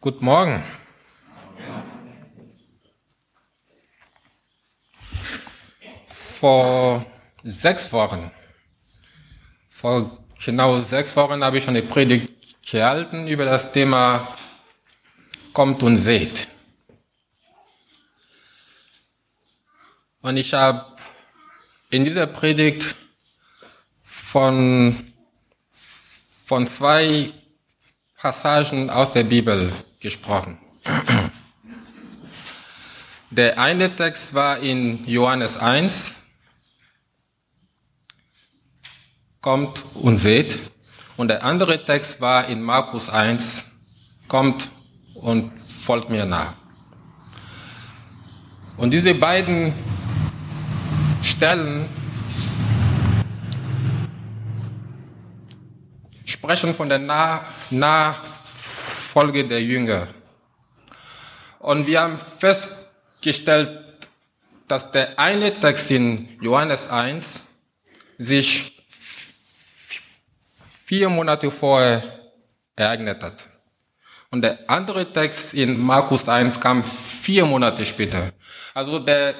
Guten Morgen. Vor sechs Wochen, vor genau sechs Wochen habe ich eine Predigt gehalten über das Thema Kommt und seht. Und ich habe in dieser Predigt von, von zwei Passagen aus der Bibel gesprochen. Der eine Text war in Johannes 1, kommt und seht. Und der andere Text war in Markus 1, kommt und folgt mir nach. Und diese beiden Stellen sprechen von der Nach Nachfolge der Jünger. Und wir haben festgestellt, dass der eine Text in Johannes 1 sich vier Monate vorher ereignet hat. Und der andere Text in Markus 1 kam vier Monate später. Also der,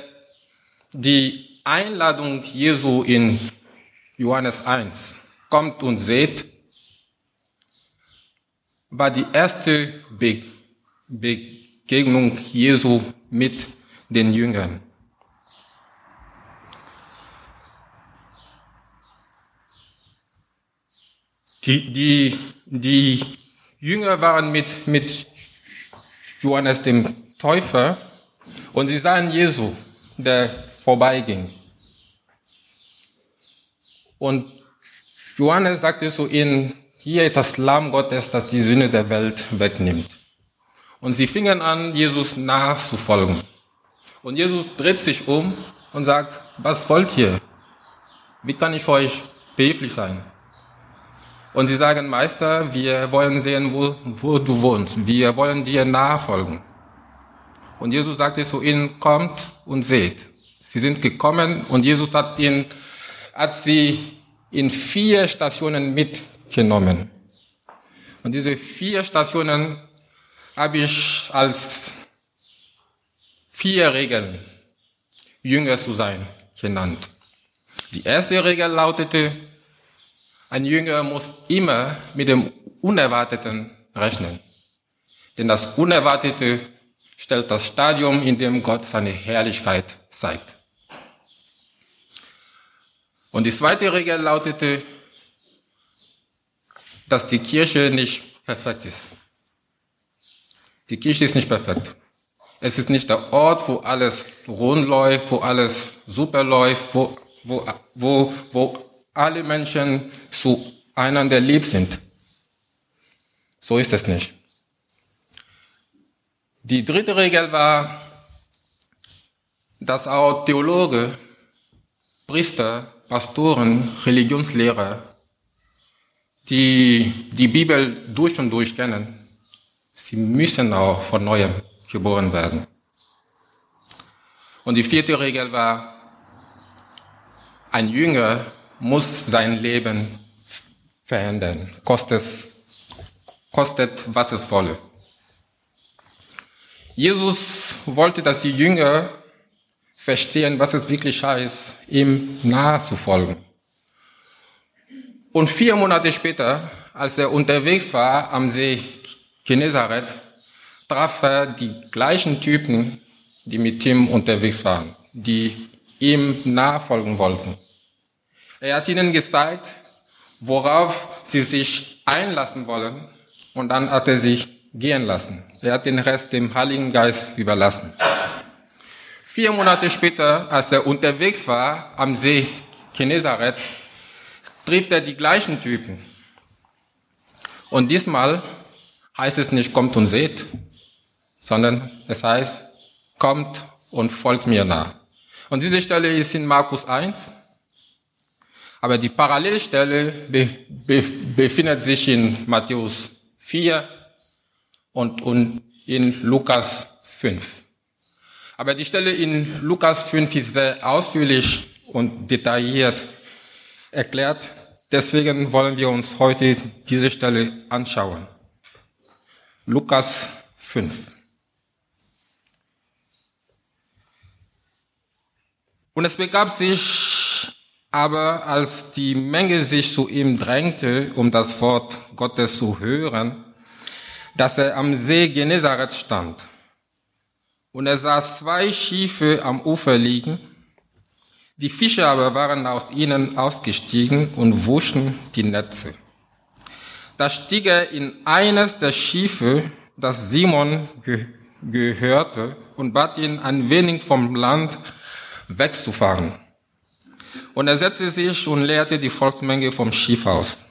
die Einladung Jesu in Johannes 1, kommt und seht, war die erste Be Begegnung Jesu mit den Jüngern. Die, die, die Jünger waren mit, mit Johannes dem Täufer und sie sahen Jesu, der vorbeiging. Und Johannes sagte zu ihnen, hier ist das Lamm Gottes, das die Sünde der Welt wegnimmt. Und sie fingen an, Jesus nachzufolgen. Und Jesus dreht sich um und sagt, was wollt ihr? Wie kann ich euch behilflich sein? Und sie sagen, Meister, wir wollen sehen, wo, wo du wohnst. Wir wollen dir nachfolgen. Und Jesus sagte zu ihnen, kommt und seht. Sie sind gekommen und Jesus hat, ihn, hat sie in vier Stationen mitgenommen. Und diese vier Stationen habe ich als vier Regeln, Jünger zu sein, genannt. Die erste Regel lautete, ein Jünger muss immer mit dem Unerwarteten rechnen. Denn das Unerwartete stellt das Stadium, in dem Gott seine Herrlichkeit zeigt. Und die zweite Regel lautete, dass die Kirche nicht perfekt ist. Die Kirche ist nicht perfekt. Es ist nicht der Ort, wo alles rund läuft, wo alles super läuft, wo, wo, wo, wo alle Menschen zueinander lieb sind. So ist es nicht. Die dritte Regel war, dass auch Theologe, Priester, Pastoren, Religionslehrer, die die Bibel durch und durch kennen, sie müssen auch von neuem geboren werden. Und die vierte Regel war, ein Jünger muss sein Leben verändern, kostet, kostet was es wolle. Jesus wollte, dass die Jünger verstehen, was es wirklich heißt, ihm nahe zu folgen. Und vier Monate später, als er unterwegs war am See Genezareth, traf er die gleichen Typen, die mit ihm unterwegs waren, die ihm nachfolgen wollten. Er hat ihnen gezeigt, worauf sie sich einlassen wollen, und dann hat er sich gehen lassen. Er hat den Rest dem Heiligen Geist überlassen. Vier Monate später, als er unterwegs war am See Genezareth, trifft er die gleichen Typen. Und diesmal heißt es nicht, kommt und seht, sondern es heißt, kommt und folgt mir nach. Und diese Stelle ist in Markus 1, aber die Parallelstelle be be befindet sich in Matthäus 4 und, und in Lukas 5. Aber die Stelle in Lukas 5 ist sehr ausführlich und detailliert erklärt. Deswegen wollen wir uns heute diese Stelle anschauen. Lukas 5. Und es begab sich aber, als die Menge sich zu ihm drängte, um das Wort Gottes zu hören, dass er am See Genezareth stand. Und er sah zwei Schiffe am Ufer liegen. Die Fische aber waren aus ihnen ausgestiegen und wuschen die Netze. Da stieg er in eines der Schiffe, das Simon ge gehörte, und bat ihn, ein wenig vom Land wegzufahren. Und er setzte sich und leerte die Volksmenge vom Schiff aus.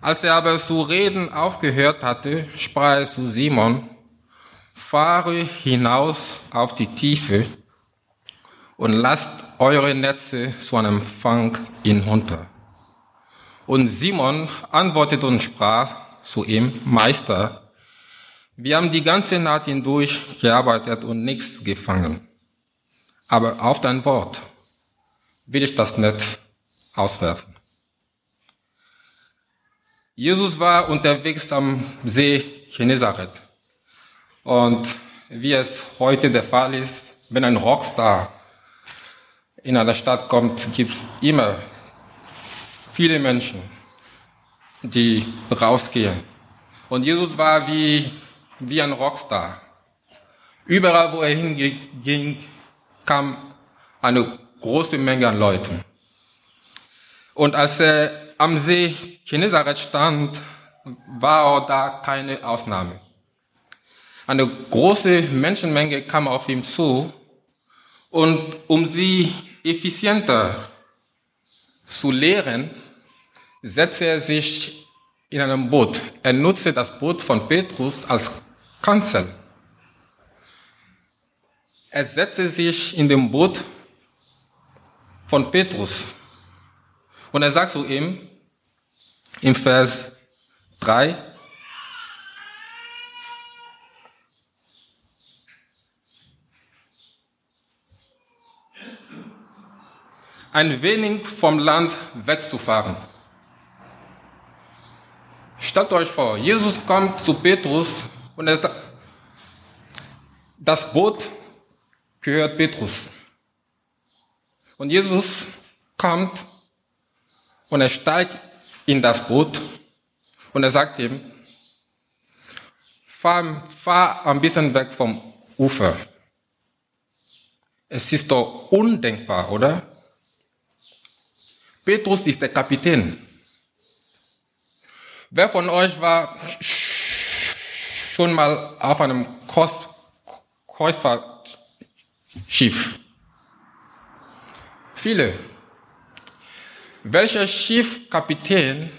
Als er aber zu reden aufgehört hatte, sprach er zu Simon, fahre hinaus auf die Tiefe und lasst eure Netze zu einem Fang hinunter. Und Simon antwortete und sprach zu ihm, Meister, wir haben die ganze Nacht hindurch gearbeitet und nichts gefangen. Aber auf dein Wort will ich das Netz auswerfen. Jesus war unterwegs am See Genezareth. Und wie es heute der Fall ist, wenn ein Rockstar in einer Stadt kommt, gibt es immer viele Menschen, die rausgehen. Und Jesus war wie, wie ein Rockstar. Überall, wo er hinging, kam eine große Menge an Leuten. Und als er am See Genezareth stand, war auch da keine Ausnahme. Eine große Menschenmenge kam auf ihn zu und um sie effizienter zu lehren, setzte er sich in einem Boot. Er nutzte das Boot von Petrus als Kanzel. Er setzte sich in dem Boot von Petrus und er sagt zu ihm im Vers 3, ein wenig vom Land wegzufahren. Stellt euch vor, Jesus kommt zu Petrus und er sagt, das Boot gehört Petrus. Und Jesus kommt und er steigt in das Boot und er sagt ihm, fahr, fahr ein bisschen weg vom Ufer. Es ist doch undenkbar, oder? Petrus ist der Kapitän. Wer von euch war schon mal auf einem Kreuzfahrtschiff? Viele. Welcher Schiffkapitän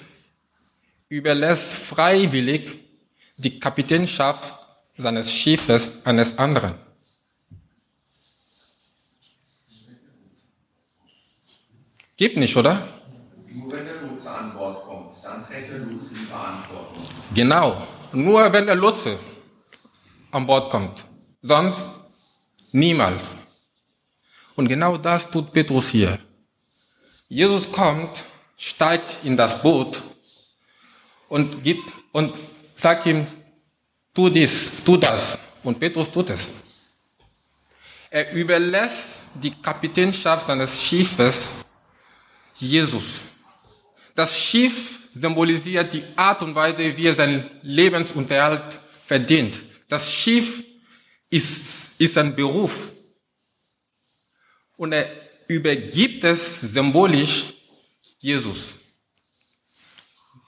überlässt freiwillig die Kapitänschaft seines Schiffes eines anderen? Gibt nicht, oder? Nur wenn der Lotse an Bord kommt, dann trägt der Lotse die Verantwortung. Genau. Nur wenn der Lotse an Bord kommt. Sonst niemals. Und genau das tut Petrus hier. Jesus kommt, steigt in das Boot und gibt und sagt ihm, tu dies, tu das. Und Petrus tut es. Er überlässt die Kapitänschaft seines Schiffes Jesus. Das Schiff symbolisiert die Art und Weise, wie er seinen Lebensunterhalt verdient. Das Schiff ist, ist ein Beruf. Und er übergibt es symbolisch Jesus.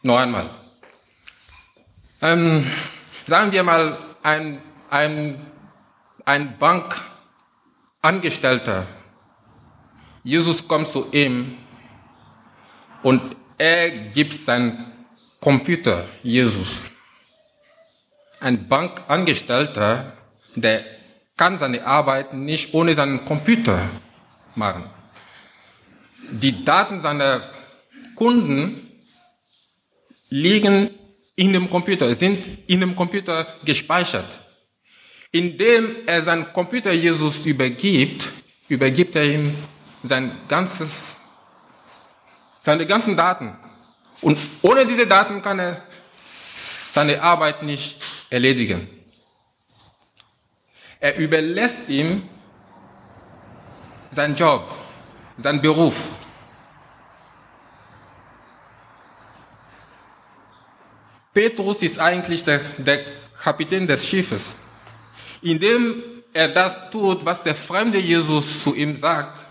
Noch einmal. Ähm, sagen wir mal, ein, ein, ein Bankangestellter. Jesus kommt zu ihm und er gibt seinen Computer Jesus. Ein Bankangestellter, der kann seine Arbeit nicht ohne seinen Computer machen. Die Daten seiner Kunden liegen in dem Computer, sind in dem Computer gespeichert. Indem er seinen Computer Jesus übergibt, übergibt er ihm sein ganzes seine ganzen Daten. Und ohne diese Daten kann er seine Arbeit nicht erledigen. Er überlässt ihm seinen Job, seinen Beruf. Petrus ist eigentlich der, der Kapitän des Schiffes. Indem er das tut, was der fremde Jesus zu ihm sagt,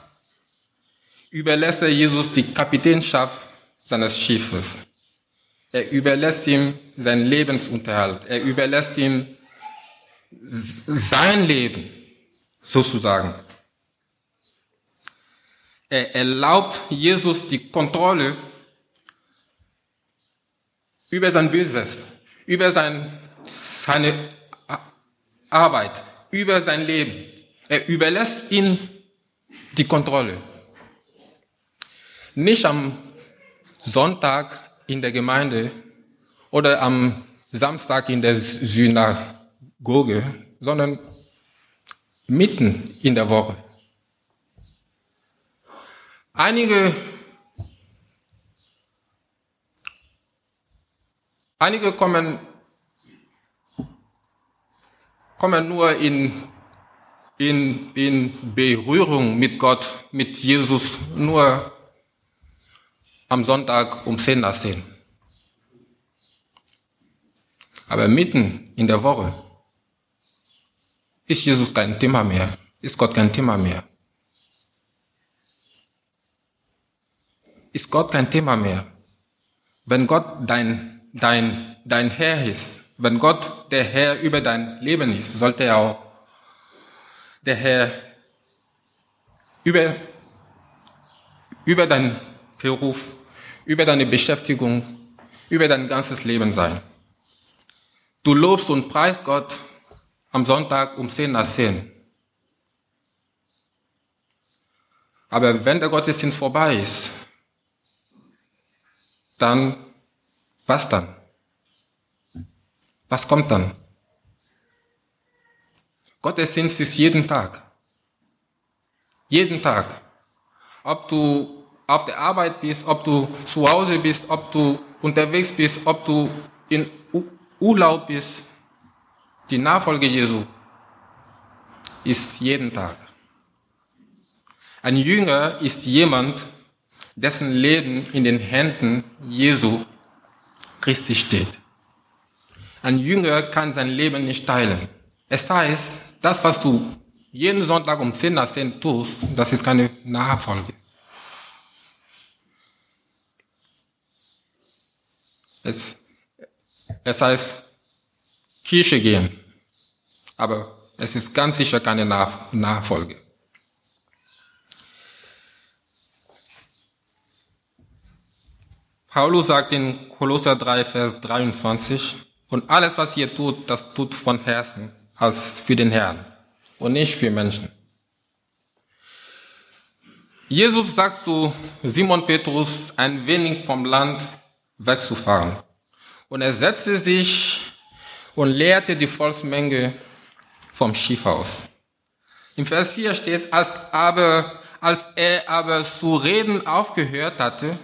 überlässt er Jesus die Kapitänschaft seines Schiffes. Er überlässt ihm seinen Lebensunterhalt. Er überlässt ihm sein Leben, sozusagen. Er erlaubt Jesus die Kontrolle über sein Business, über sein, seine Arbeit, über sein Leben. Er überlässt ihm die Kontrolle. Nicht am Sonntag in der Gemeinde oder am Samstag in der Synagoge, sondern mitten in der Woche. Einige, einige kommen, kommen nur in, in, in Berührung mit Gott, mit Jesus, nur am Sonntag um 10 nach 10. Aber mitten in der Woche ist Jesus kein Thema mehr, ist Gott kein Thema mehr. ist Gott kein Thema mehr. Wenn Gott dein, dein, dein Herr ist, wenn Gott der Herr über dein Leben ist, sollte er auch der Herr über, über deinen Beruf, über deine Beschäftigung, über dein ganzes Leben sein. Du lobst und preist Gott am Sonntag um 10 nach 10. Aber wenn der Gottesdienst vorbei ist, dann was dann? Was kommt dann? Gottesdienst ist jeden Tag. Jeden Tag. Ob du auf der Arbeit bist, ob du zu Hause bist, ob du unterwegs bist, ob du in Urlaub bist, die Nachfolge Jesu ist jeden Tag. Ein Jünger ist jemand, dessen Leben in den Händen Jesu Christi steht. Ein Jünger kann sein Leben nicht teilen. Es heißt, das, was du jeden Sonntag um 10 nach 10 tust, das ist keine Nachfolge. Es, es heißt, Kirche gehen. Aber es ist ganz sicher keine Nachfolge. Paulus sagt in Kolosser 3, Vers 23, und alles, was ihr tut, das tut von Herzen, als für den Herrn und nicht für Menschen. Jesus sagt zu Simon Petrus, ein wenig vom Land wegzufahren. Und er setzte sich und lehrte die Volksmenge vom Schiff aus. Im Vers 4 steht, als, aber, als er aber zu reden aufgehört hatte,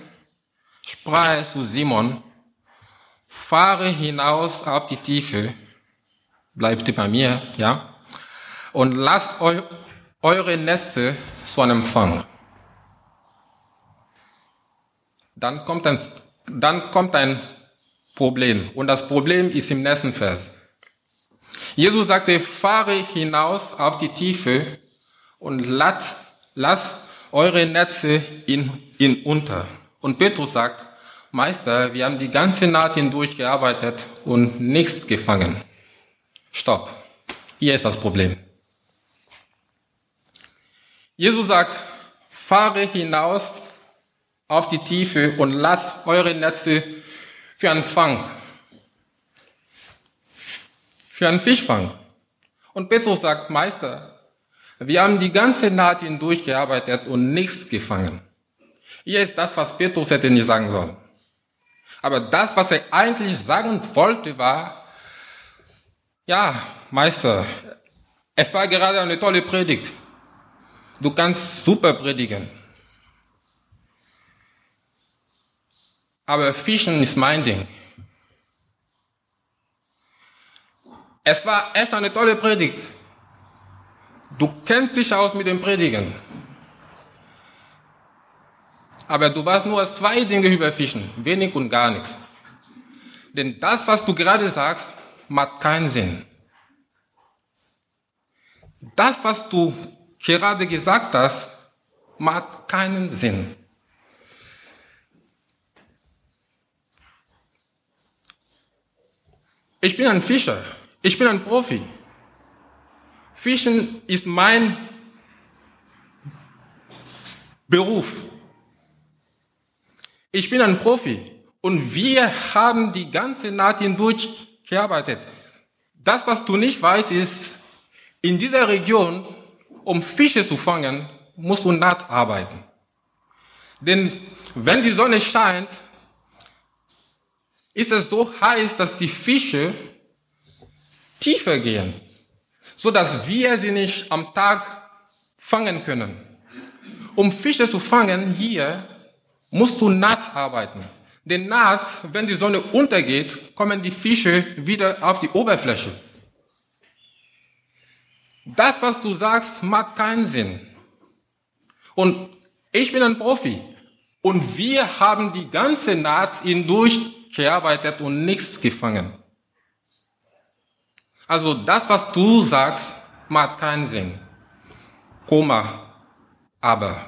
sprach er zu Simon, fahre hinaus auf die Tiefe, bleibt bei mir, ja, und lasst eu eure Netze zu einem Fang. Dann kommt ein, dann kommt ein Problem. Und das Problem ist im nächsten Vers. Jesus sagte, fahre hinaus auf die Tiefe und lasst, lasst eure Netze in, in unter. Und Petrus sagt, Meister, wir haben die ganze Nacht hindurch gearbeitet und nichts gefangen. Stopp. Hier ist das Problem. Jesus sagt, fahre hinaus auf die Tiefe und lasst eure Netze für einen Fang, für einen Fischfang. Und Petrus sagt, Meister, wir haben die ganze Nacht hindurch gearbeitet und nichts gefangen. Hier ist das, was Petrus hätte nicht sagen sollen. Aber das, was er eigentlich sagen wollte, war, ja, Meister, es war gerade eine tolle Predigt. Du kannst super predigen. Aber Fischen ist mein Ding. Es war echt eine tolle Predigt. Du kennst dich aus mit dem Predigen. Aber du weißt nur zwei Dinge über Fischen, wenig und gar nichts. Denn das, was du gerade sagst, macht keinen Sinn. Das, was du gerade gesagt hast, macht keinen Sinn. Ich bin ein Fischer. Ich bin ein Profi. Fischen ist mein Beruf. Ich bin ein Profi und wir haben die ganze Naht hindurch gearbeitet. Das, was du nicht weißt, ist, in dieser Region, um Fische zu fangen, musst du naht arbeiten. Denn wenn die Sonne scheint, ist es so heiß, dass die Fische tiefer gehen, so dass wir sie nicht am Tag fangen können. Um Fische zu fangen hier, musst du nachts arbeiten. Denn nachts, wenn die Sonne untergeht, kommen die Fische wieder auf die Oberfläche. Das, was du sagst, macht keinen Sinn. Und ich bin ein Profi. Und wir haben die ganze Naht hindurch gearbeitet und nichts gefangen. Also das, was du sagst, macht keinen Sinn. Koma, aber.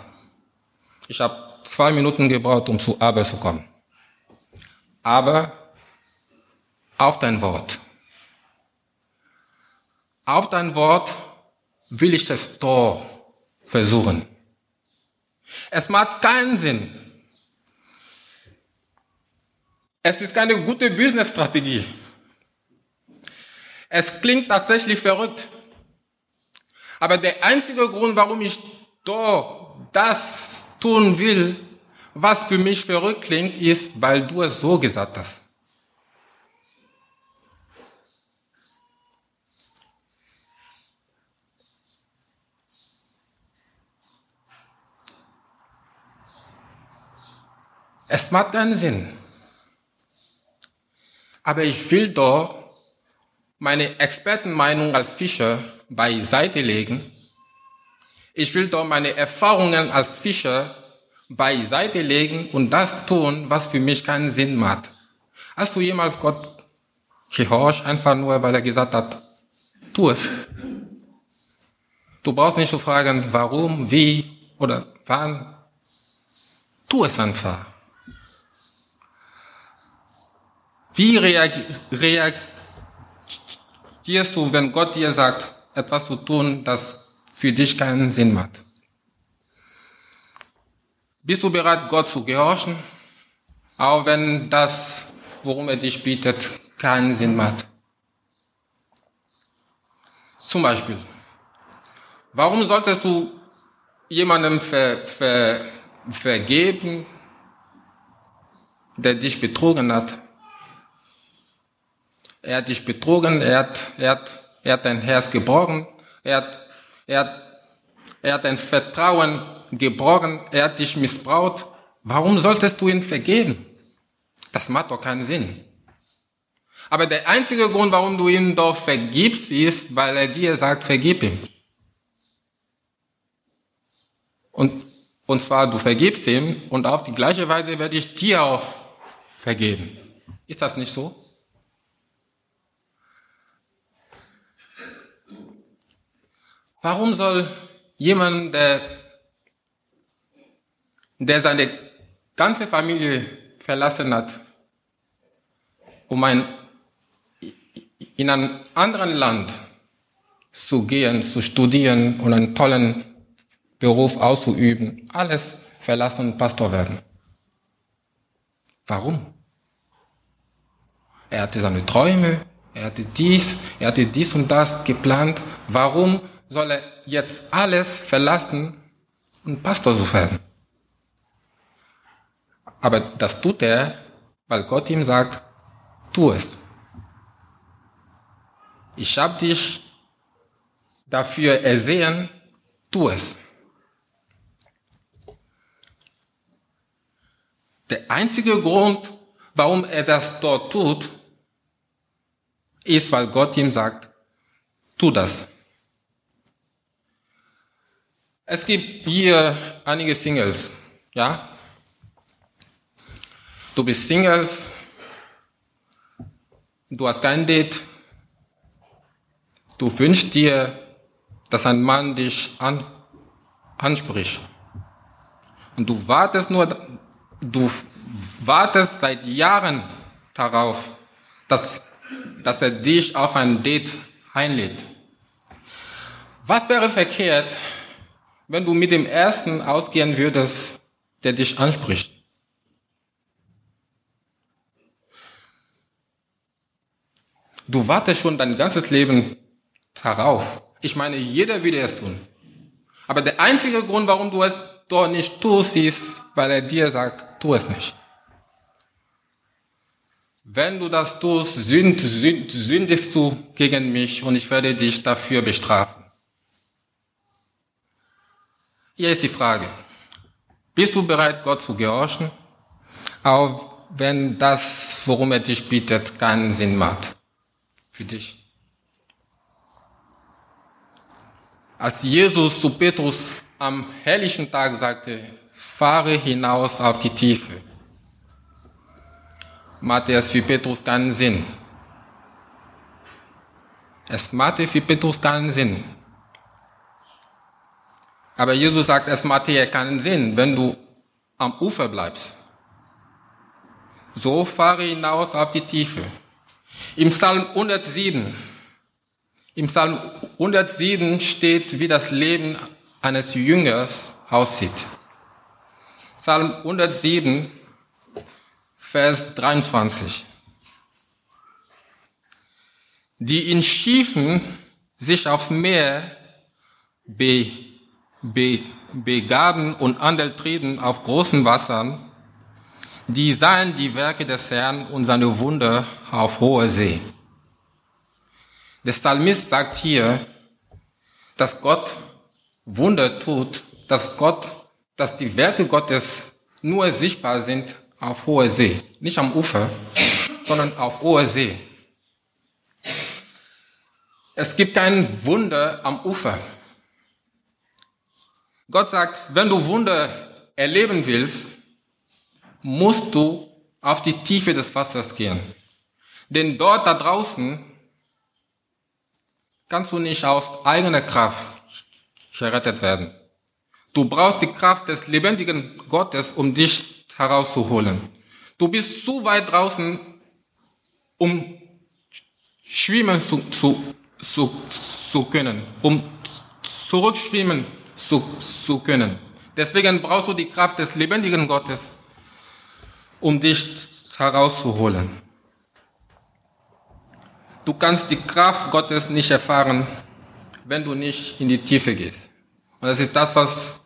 Ich habe zwei Minuten gebraucht, um zu aber zu kommen. Aber auf dein Wort. Auf dein Wort will ich das Tor versuchen. Es macht keinen Sinn, es ist keine gute Business-Strategie. Es klingt tatsächlich verrückt. Aber der einzige Grund, warum ich da das tun will, was für mich verrückt klingt, ist, weil du es so gesagt hast. Es macht keinen Sinn. Aber ich will doch meine Expertenmeinung als Fischer beiseite legen. Ich will doch meine Erfahrungen als Fischer beiseite legen und das tun, was für mich keinen Sinn macht. Hast du jemals Gott gehorcht, einfach nur, weil er gesagt hat, tu es. Du brauchst nicht zu fragen, warum, wie oder wann. Tu es einfach. Wie reagierst du, wenn Gott dir sagt, etwas zu tun, das für dich keinen Sinn macht? Bist du bereit, Gott zu gehorchen, auch wenn das, worum er dich bietet, keinen Sinn macht? Zum Beispiel, warum solltest du jemandem ver, ver, vergeben, der dich betrogen hat, er hat dich betrogen, er hat, er hat, er hat dein Herz gebrochen, er hat, er hat, er hat dein Vertrauen gebrochen, er hat dich missbraucht. Warum solltest du ihn vergeben? Das macht doch keinen Sinn. Aber der einzige Grund, warum du ihn doch vergibst, ist, weil er dir sagt, vergib ihm. Und, und zwar, du vergibst ihm und auf die gleiche Weise werde ich dir auch vergeben. Ist das nicht so? Warum soll jemand, der, der seine ganze Familie verlassen hat, um ein, in ein anderes Land zu gehen, zu studieren und einen tollen Beruf auszuüben, alles verlassen und Pastor werden? Warum? Er hatte seine Träume, er hatte dies, er hatte dies und das geplant. Warum soll er jetzt alles verlassen und Pastor zu werden. Aber das tut er, weil Gott ihm sagt, tu es. Ich habe dich dafür ersehen, tu es. Der einzige Grund, warum er das dort tut, ist, weil Gott ihm sagt, tu das. Es gibt hier einige Singles, ja? Du bist Singles, du hast kein Date, du wünschst dir, dass ein Mann dich an, anspricht. Und du wartest nur, du wartest seit Jahren darauf, dass, dass er dich auf ein Date einlädt. Was wäre verkehrt, wenn du mit dem ersten ausgehen würdest, der dich anspricht? Du wartest schon dein ganzes Leben darauf. Ich meine, jeder würde es tun. Aber der einzige Grund, warum du es doch nicht tust, ist, weil er dir sagt, tu es nicht. Wenn du das tust, sünd, sünd, sündest du gegen mich und ich werde dich dafür bestrafen. Hier ist die Frage. Bist du bereit, Gott zu gehorchen? Auch wenn das, worum er dich bittet, keinen Sinn macht. Für dich. Als Jesus zu Petrus am herrlichen Tag sagte, fahre hinaus auf die Tiefe, machte es für Petrus keinen Sinn. Es machte für Petrus keinen Sinn. Aber Jesus sagt, es macht hier keinen Sinn, wenn du am Ufer bleibst. So fahre hinaus auf die Tiefe. Im Psalm 107, im Psalm 107 steht, wie das Leben eines Jüngers aussieht. Psalm 107, Vers 23. Die in Schiefen sich aufs Meer be, begaben und Andel trieben auf großen Wassern, die sahen die Werke des Herrn und seine Wunder auf hoher See. Der Psalmist sagt hier, dass Gott Wunder tut, dass Gott, dass die Werke Gottes nur sichtbar sind auf hoher See. Nicht am Ufer, sondern auf hoher See. Es gibt kein Wunder am Ufer. Gott sagt, wenn du Wunder erleben willst, musst du auf die Tiefe des Wassers gehen. Denn dort da draußen kannst du nicht aus eigener Kraft gerettet werden. Du brauchst die Kraft des lebendigen Gottes, um dich herauszuholen. Du bist zu weit draußen, um schwimmen zu, zu, zu, können, um zurückschwimmen zu, zu können. Deswegen brauchst du die Kraft des lebendigen Gottes, um dich herauszuholen. Du kannst die Kraft Gottes nicht erfahren, wenn du nicht in die Tiefe gehst. Und das ist das, was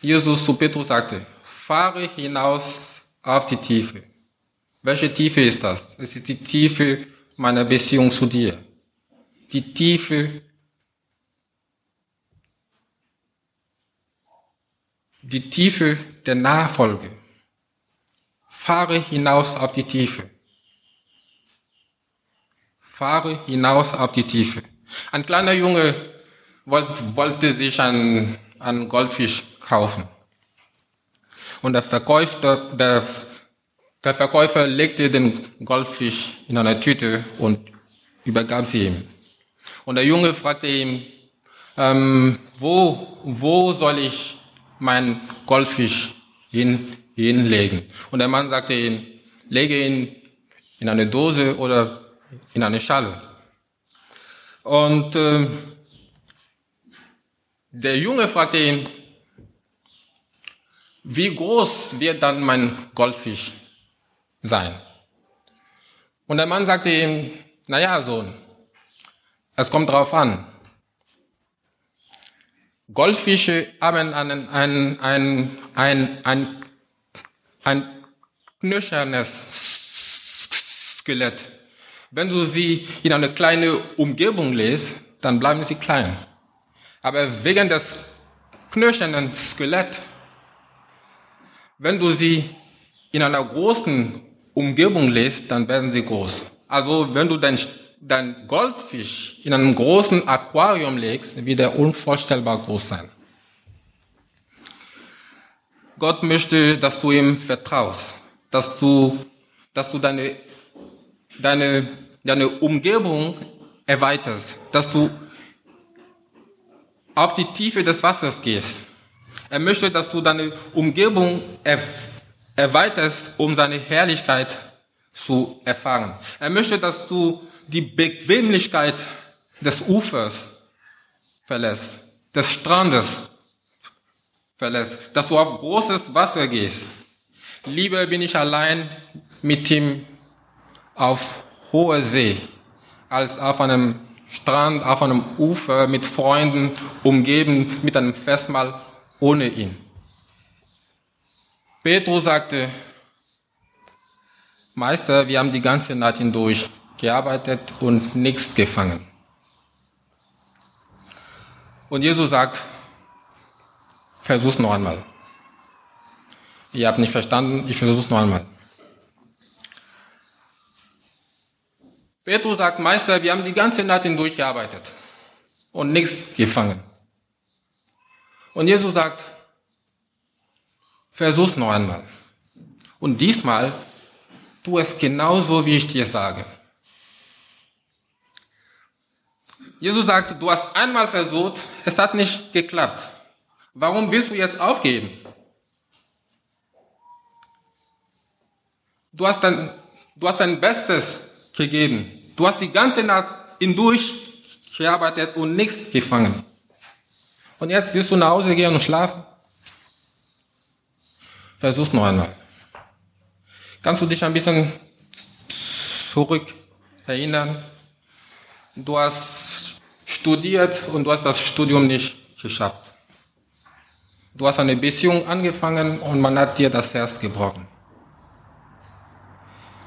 Jesus zu Petrus sagte. Fahre hinaus auf die Tiefe. Welche Tiefe ist das? Es ist die Tiefe meiner Beziehung zu dir. Die Tiefe, die Tiefe der Nachfolge. Fahre hinaus auf die Tiefe. Fahre hinaus auf die Tiefe. Ein kleiner Junge wollte sich einen, einen Goldfisch kaufen. Und der Verkäufer, der, der Verkäufer legte den Goldfisch in eine Tüte und übergab sie ihm. Und der Junge fragte ihn, ähm, wo, wo soll ich meinen Goldfisch hin, hinlegen? Und der Mann sagte ihm, lege ihn in eine Dose oder in eine Schale. Und äh, der Junge fragte ihn, wie groß wird dann mein Goldfisch sein? Und der Mann sagte ihm, na ja, Sohn, es kommt drauf an. Goldfische haben einen, ein, ein, ein, ein, ein knöchernes Skelett. Wenn du sie in eine kleine Umgebung lässt, dann bleiben sie klein. Aber wegen des knöchernen Skelett wenn du sie in einer großen Umgebung lässt, dann werden sie groß. Also wenn du dein, dein Goldfisch in einem großen Aquarium legst, wird er unvorstellbar groß sein. Gott möchte, dass du ihm vertraust, dass du, dass du deine, deine, deine Umgebung erweiterst, dass du auf die Tiefe des Wassers gehst. Er möchte, dass du deine Umgebung erweiterst, um seine Herrlichkeit zu erfahren. Er möchte, dass du die Bequemlichkeit des Ufers verlässt, des Strandes verlässt, dass du auf großes Wasser gehst. Lieber bin ich allein mit ihm auf hoher See, als auf einem Strand, auf einem Ufer mit Freunden umgeben, mit einem Festmahl ohne ihn. Petrus sagte, Meister, wir haben die ganze Nacht hindurch gearbeitet und nichts gefangen. Und Jesus sagt, versuch's noch einmal. Ihr habt nicht verstanden, ich versuch's noch einmal. Petrus sagt, Meister, wir haben die ganze Nacht hindurch gearbeitet und nichts gefangen. Und Jesus sagt, versuch's noch einmal. Und diesmal tu es genauso, wie ich dir sage. Jesus sagt, du hast einmal versucht, es hat nicht geklappt. Warum willst du jetzt aufgeben? Du hast dein, du hast dein Bestes gegeben. Du hast die ganze Nacht hindurch gearbeitet und nichts gefangen. Und jetzt willst du nach Hause gehen und schlafen? Versuch's noch einmal. Kannst du dich ein bisschen zurück erinnern? Du hast studiert und du hast das Studium nicht geschafft. Du hast eine Beziehung angefangen und man hat dir das Herz gebrochen.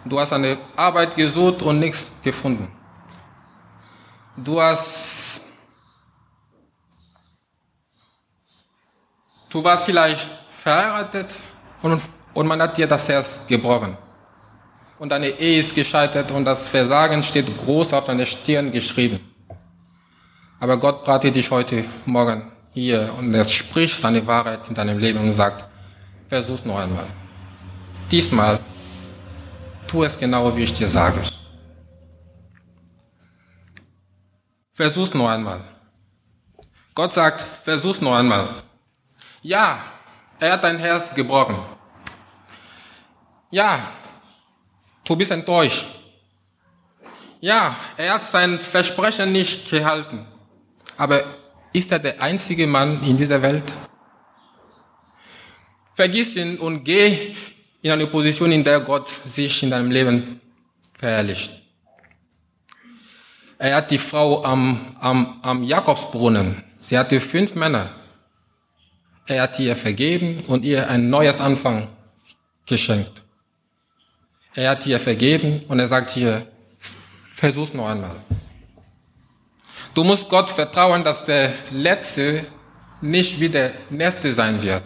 Du hast eine Arbeit gesucht und nichts gefunden. Du hast, du warst vielleicht verheiratet und, und man hat dir das Herz gebrochen. Und deine Ehe ist gescheitert und das Versagen steht groß auf deiner Stirn geschrieben. Aber Gott bratet dich heute Morgen hier und er spricht seine Wahrheit in deinem Leben und sagt, versuch's noch einmal. Diesmal tu es genau, wie ich dir sage. Versuch's noch einmal. Gott sagt, versuch's noch einmal. Ja, er hat dein Herz gebrochen. Ja, du bist enttäuscht. Ja, er hat sein Versprechen nicht gehalten. Aber ist er der einzige Mann in dieser Welt? Vergiss ihn und geh in eine Position, in der Gott sich in deinem Leben verherrlicht. Er hat die Frau am, am, am Jakobsbrunnen. Sie hatte fünf Männer. Er hat ihr vergeben und ihr ein neues Anfang geschenkt. Er hat ihr vergeben und er sagt hier, versuch's noch einmal. Du musst Gott vertrauen, dass der Letzte nicht wie der Nächste sein wird.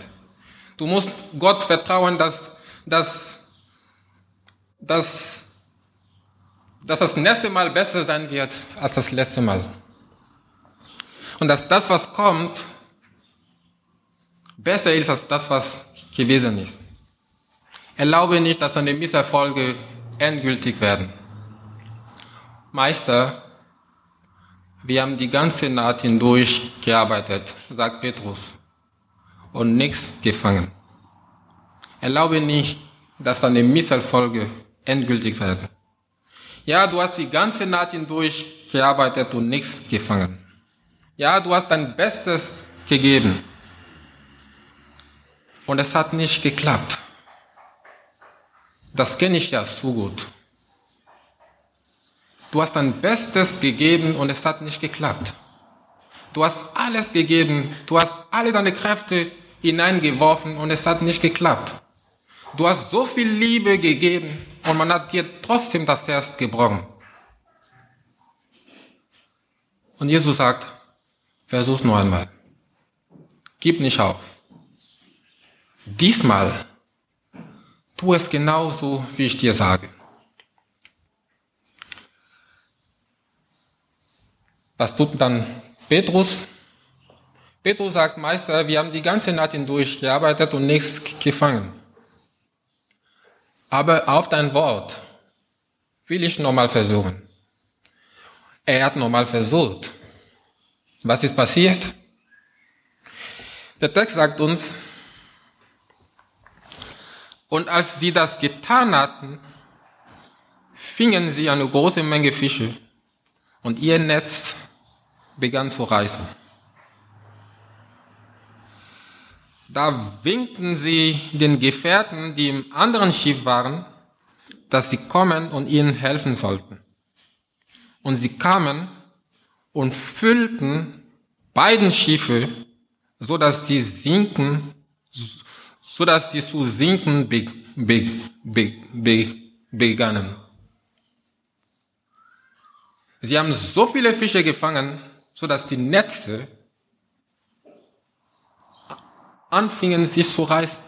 Du musst Gott vertrauen, dass dass, dass, dass das nächste Mal besser sein wird als das letzte Mal. Und dass das, was kommt, besser ist als das, was gewesen ist. Erlaube nicht, dass deine Misserfolge endgültig werden. Meister, wir haben die ganze Nacht hindurch gearbeitet, sagt Petrus, und nichts gefangen. Erlaube nicht, dass deine Misserfolge endgültig werden. Ja, du hast die ganze Nacht hindurch gearbeitet und nichts gefangen. Ja, du hast dein Bestes gegeben. Und es hat nicht geklappt. Das kenne ich ja so gut. Du hast dein Bestes gegeben und es hat nicht geklappt. Du hast alles gegeben, du hast alle deine Kräfte hineingeworfen und es hat nicht geklappt. Du hast so viel Liebe gegeben und man hat dir trotzdem das Herz gebrochen. Und Jesus sagt, versuch's nur einmal. Gib nicht auf. Diesmal tu es genauso, wie ich dir sage. Was tut dann Petrus? Petrus sagt, Meister, wir haben die ganze Nacht hindurch gearbeitet und nichts gefangen. Aber auf dein Wort will ich nochmal versuchen. Er hat nochmal versucht. Was ist passiert? Der Text sagt uns, und als sie das getan hatten, fingen sie eine große Menge Fische und ihr Netz begann zu reißen. Da winkten sie den Gefährten, die im anderen Schiff waren, dass sie kommen und ihnen helfen sollten. Und sie kamen und füllten beiden Schiffe, so dass die sinken, so dass die zu sinken be, be, be, be, begannen. Sie haben so viele Fische gefangen, so dass die Netze anfingen sich zu reißen.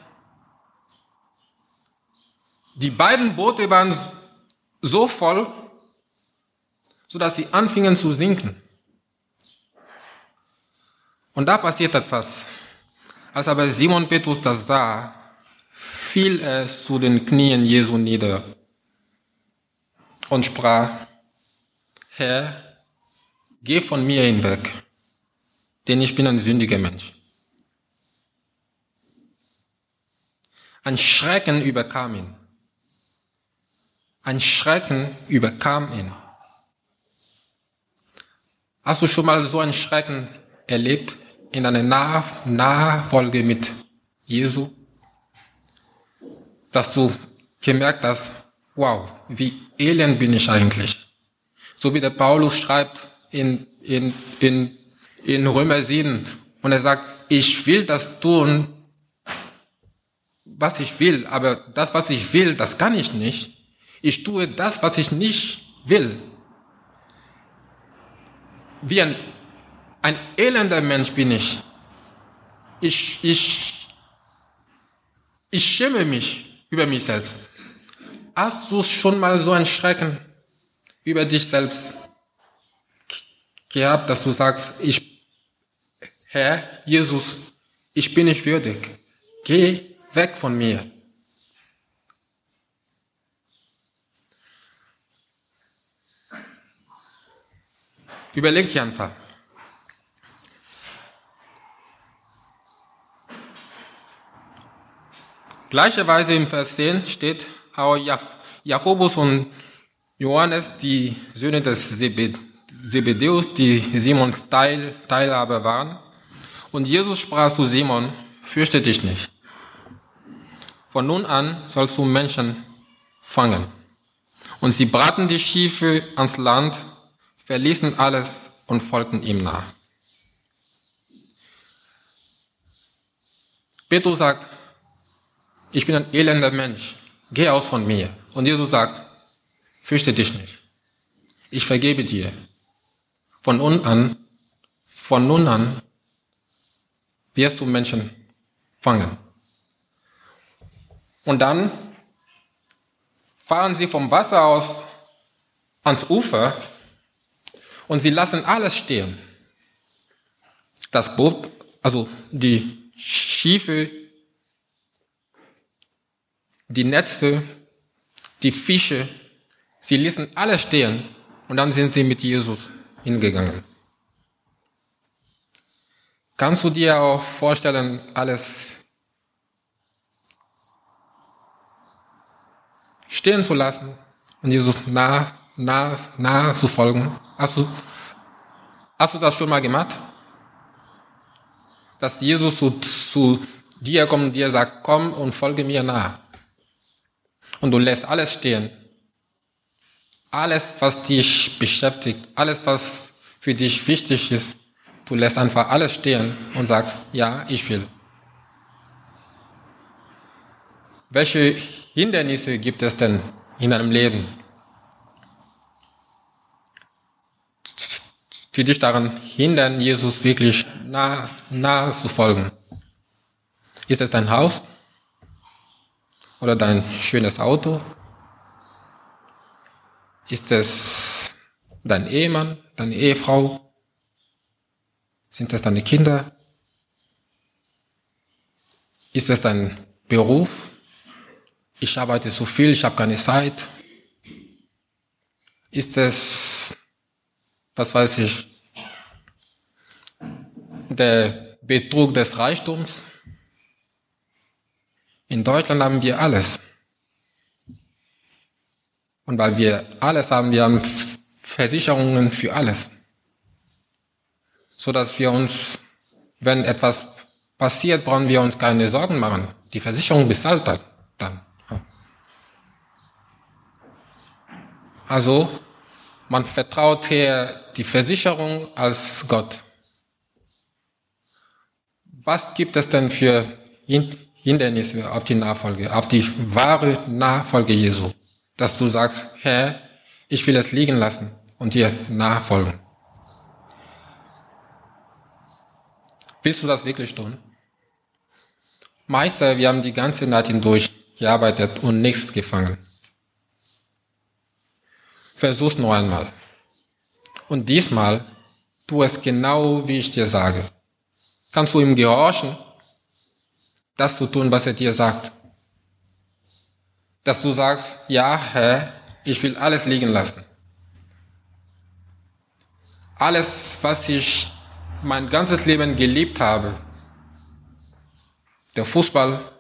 Die beiden Boote waren so voll, so dass sie anfingen zu sinken. Und da passiert etwas. Als aber Simon Petrus das sah, fiel er zu den Knien Jesu nieder und sprach, Herr, geh von mir hinweg, denn ich bin ein sündiger Mensch. Ein Schrecken überkam ihn. Ein Schrecken überkam ihn. Hast du schon mal so einen Schrecken erlebt in einer Nachfolge mit Jesu? Dass du gemerkt hast, wow, wie elend bin ich eigentlich. So wie der Paulus schreibt in, in, in, in Römer 7 und er sagt, ich will das tun, was ich will, aber das, was ich will, das kann ich nicht. Ich tue das, was ich nicht will. Wie ein, ein elender Mensch bin ich. Ich, ich, ich schäme mich über mich selbst. Hast du schon mal so einen Schrecken über dich selbst gehabt, dass du sagst, ich, Herr Jesus, ich bin nicht würdig. Geh weg von mir. Überlegt dir einfach. Gleicherweise im Vers 10 steht auch Jakobus und Johannes, die Söhne des Zebedeus, die Simons Teil, Teilhaber waren. Und Jesus sprach zu Simon, fürchte dich nicht. Von nun an sollst du Menschen fangen. Und sie braten die Schiffe ans Land, verließen alles und folgten ihm nach. Petrus sagt, ich bin ein elender Mensch, geh aus von mir. Und Jesus sagt, fürchte dich nicht. Ich vergebe dir. Von nun an, von nun an wirst du Menschen fangen. Und dann fahren sie vom Wasser aus ans Ufer und sie lassen alles stehen. Das Boot, also die Schiffe, die Netze, die Fische, sie ließen alles stehen und dann sind sie mit Jesus hingegangen. Kannst du dir auch vorstellen, alles stehen zu lassen und Jesus nah, nah, nah zu folgen. Hast du, hast du das schon mal gemacht? Dass Jesus zu, zu dir kommt und dir sagt, komm und folge mir nach. Und du lässt alles stehen. Alles, was dich beschäftigt, alles, was für dich wichtig ist, du lässt einfach alles stehen und sagst, ja, ich will. Welche Hindernisse gibt es denn in deinem Leben, die dich daran hindern, Jesus wirklich nah, nah zu folgen? Ist es dein Haus? Oder dein schönes Auto? Ist es dein Ehemann, deine Ehefrau? Sind es deine Kinder? Ist es dein Beruf? Ich arbeite so viel, ich habe keine Zeit. Ist es, was weiß ich, der Betrug des Reichtums? In Deutschland haben wir alles. Und weil wir alles haben, wir haben Versicherungen für alles. So dass wir uns, wenn etwas passiert, brauchen wir uns keine Sorgen machen. Die Versicherung bezahlt dann. Also, man vertraut hier die Versicherung als Gott. Was gibt es denn für Hindernisse auf die Nachfolge, auf die wahre Nachfolge Jesu? Dass du sagst, Herr, ich will es liegen lassen und dir nachfolgen. Willst du das wirklich tun? Meister, wir haben die ganze Nacht hindurch gearbeitet und nichts gefangen. Versuch's noch einmal. Und diesmal tu es genau, wie ich dir sage. Kannst du ihm gehorchen, das zu tun, was er dir sagt? Dass du sagst, ja, Herr, ich will alles liegen lassen. Alles, was ich mein ganzes Leben geliebt habe, der Fußball,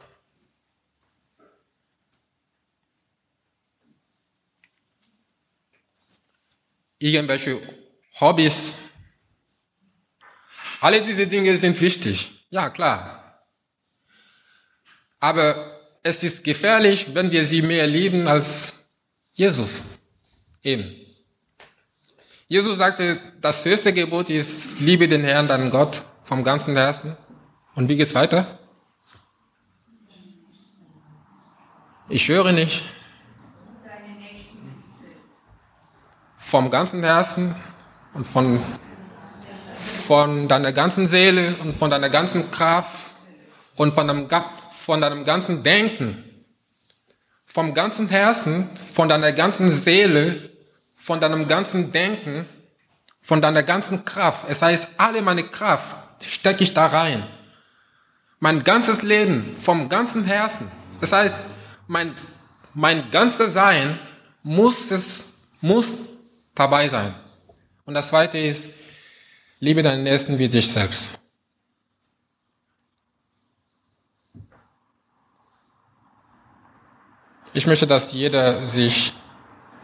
irgendwelche Hobbys. Alle diese Dinge sind wichtig. Ja, klar. Aber es ist gefährlich, wenn wir sie mehr lieben als Jesus. Eben. Jesus sagte, das höchste Gebot ist, liebe den Herrn, deinen Gott, vom ganzen Herzen. Und wie geht's weiter? Ich höre nicht. vom ganzen Herzen und von, von deiner ganzen Seele und von deiner ganzen Kraft und von deinem, von deinem ganzen Denken, vom ganzen Herzen, von deiner ganzen Seele, von deinem ganzen Denken, von deiner ganzen Kraft. Es heißt, alle meine Kraft stecke ich da rein. Mein ganzes Leben, vom ganzen Herzen. Das heißt, mein, mein ganzes Sein muss es, muss dabei sein. Und das zweite ist, liebe deinen Nächsten wie dich selbst. Ich möchte, dass jeder sich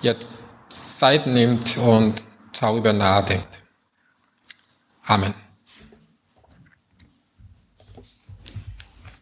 jetzt Zeit nimmt und darüber nachdenkt. Amen.